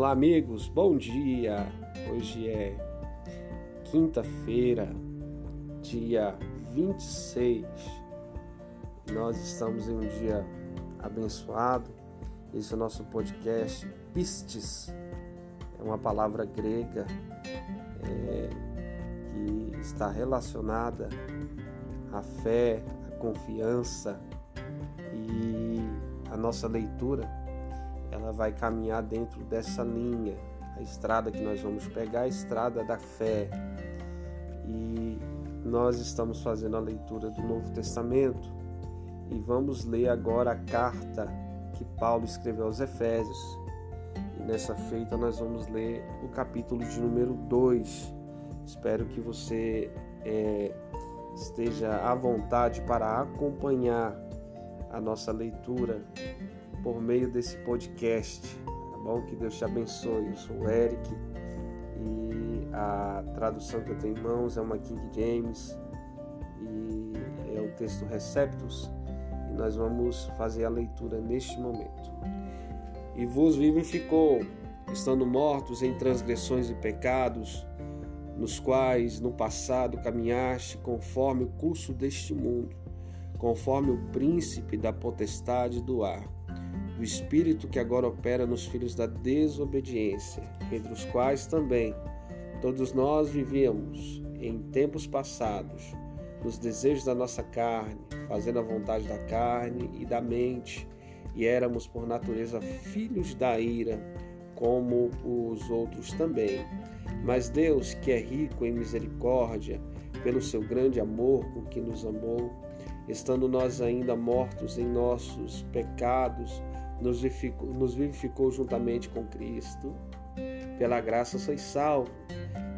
Olá, amigos, bom dia! Hoje é quinta-feira, dia 26. Nós estamos em um dia abençoado. Esse é o nosso podcast Pistes, é uma palavra grega é, que está relacionada à fé, à confiança e a nossa leitura ela vai caminhar dentro dessa linha. A estrada que nós vamos pegar é a estrada da fé. E nós estamos fazendo a leitura do Novo Testamento e vamos ler agora a carta que Paulo escreveu aos Efésios. E nessa feita nós vamos ler o capítulo de número 2. Espero que você é, esteja à vontade para acompanhar a nossa leitura por meio desse podcast, tá bom? Que Deus te abençoe. Eu sou o Eric e a tradução que eu tenho em mãos é uma King James e é o texto Receptus e nós vamos fazer a leitura neste momento. E vos vivificou, estando mortos em transgressões e pecados, nos quais no passado caminhaste conforme o curso deste mundo, conforme o príncipe da potestade do ar o espírito que agora opera nos filhos da desobediência, entre os quais também todos nós vivíamos em tempos passados, nos desejos da nossa carne, fazendo a vontade da carne e da mente, e éramos por natureza filhos da ira, como os outros também. Mas Deus, que é rico em misericórdia, pelo seu grande amor com que nos amou, estando nós ainda mortos em nossos pecados, nos vivificou, juntamente com Cristo. Pela graça sois salvos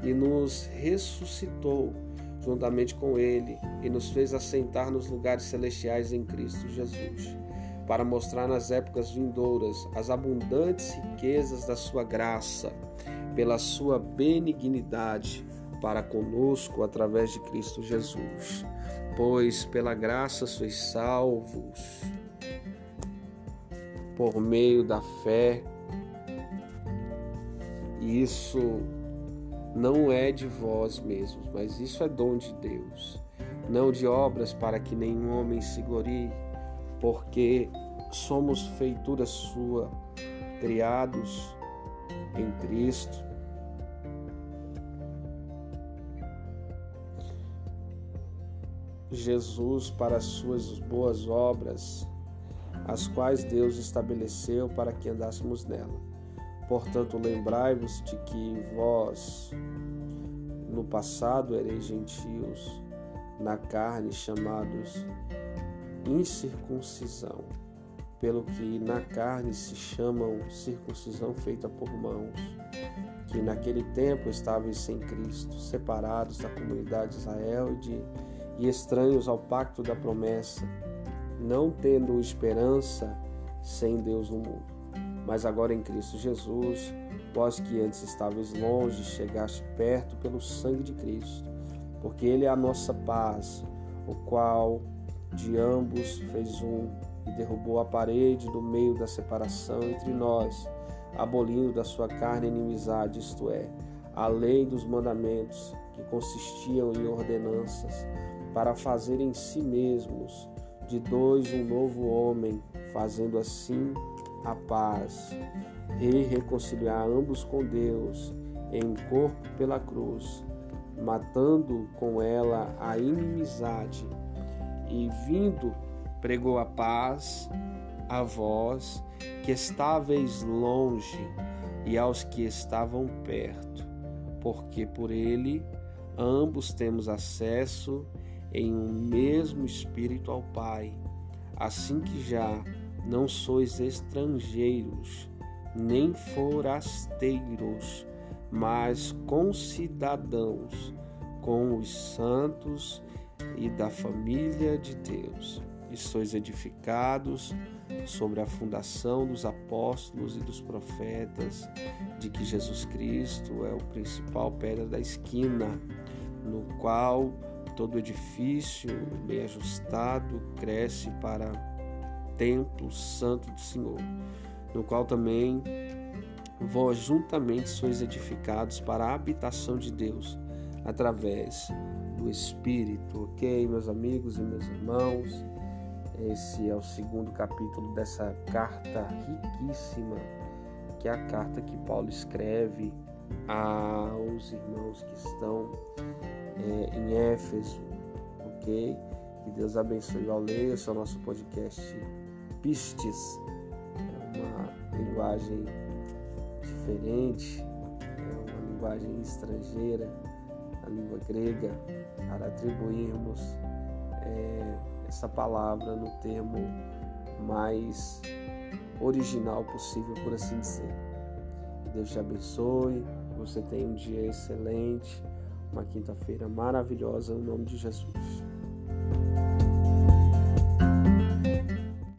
e nos ressuscitou juntamente com Ele e nos fez assentar nos lugares celestiais em Cristo Jesus, para mostrar nas épocas vindouras as abundantes riquezas da Sua graça, pela Sua benignidade para conosco através de Cristo Jesus. Pois pela graça sois salvos por meio da fé. Isso não é de vós mesmos, mas isso é dom de Deus, não de obras para que nenhum homem se glorie, porque somos feitura sua, criados em Cristo. Jesus para as suas boas obras as quais Deus estabeleceu para que andássemos nela. Portanto, lembrai-vos de que vós, no passado, ereis gentios, na carne chamados incircuncisão, pelo que na carne se chamam circuncisão feita por mãos, que naquele tempo estáveis sem Cristo, separados da comunidade de Israel e, de, e estranhos ao pacto da promessa não tendo esperança sem Deus no mundo. Mas agora em Cristo Jesus, vós que antes estáveis longe, chegaste perto pelo sangue de Cristo, porque Ele é a nossa paz, o qual de ambos fez um e derrubou a parede do meio da separação entre nós, abolindo da sua carne a inimizade, isto é, a lei dos mandamentos que consistiam em ordenanças, para fazer em si mesmos de dois um novo homem, fazendo assim a paz, e reconciliar ambos com Deus em corpo pela cruz, matando com ela a inimizade, e vindo pregou a paz a vós que estáveis longe e aos que estavam perto, porque por ele ambos temos acesso em um mesmo espírito ao Pai, assim que já não sois estrangeiros, nem forasteiros, mas concidadãos com os santos e da família de Deus, e sois edificados sobre a fundação dos apóstolos e dos profetas, de que Jesus Cristo é o principal pedra da esquina, no qual Todo edifício bem ajustado cresce para templo santo do Senhor, no qual também vós juntamente sois edificados para a habitação de Deus através do Espírito, ok, meus amigos e meus irmãos? Esse é o segundo capítulo dessa carta riquíssima, que é a carta que Paulo escreve aos irmãos que estão é, em Éfeso, ok? Que Deus abençoe ao ler. Esse é o nosso podcast Pistes, é uma linguagem diferente, é uma linguagem estrangeira, a língua grega, para atribuirmos é, essa palavra no termo mais original possível, por assim dizer. Deus te abençoe, você tenha um dia excelente, uma quinta-feira maravilhosa, no nome de Jesus.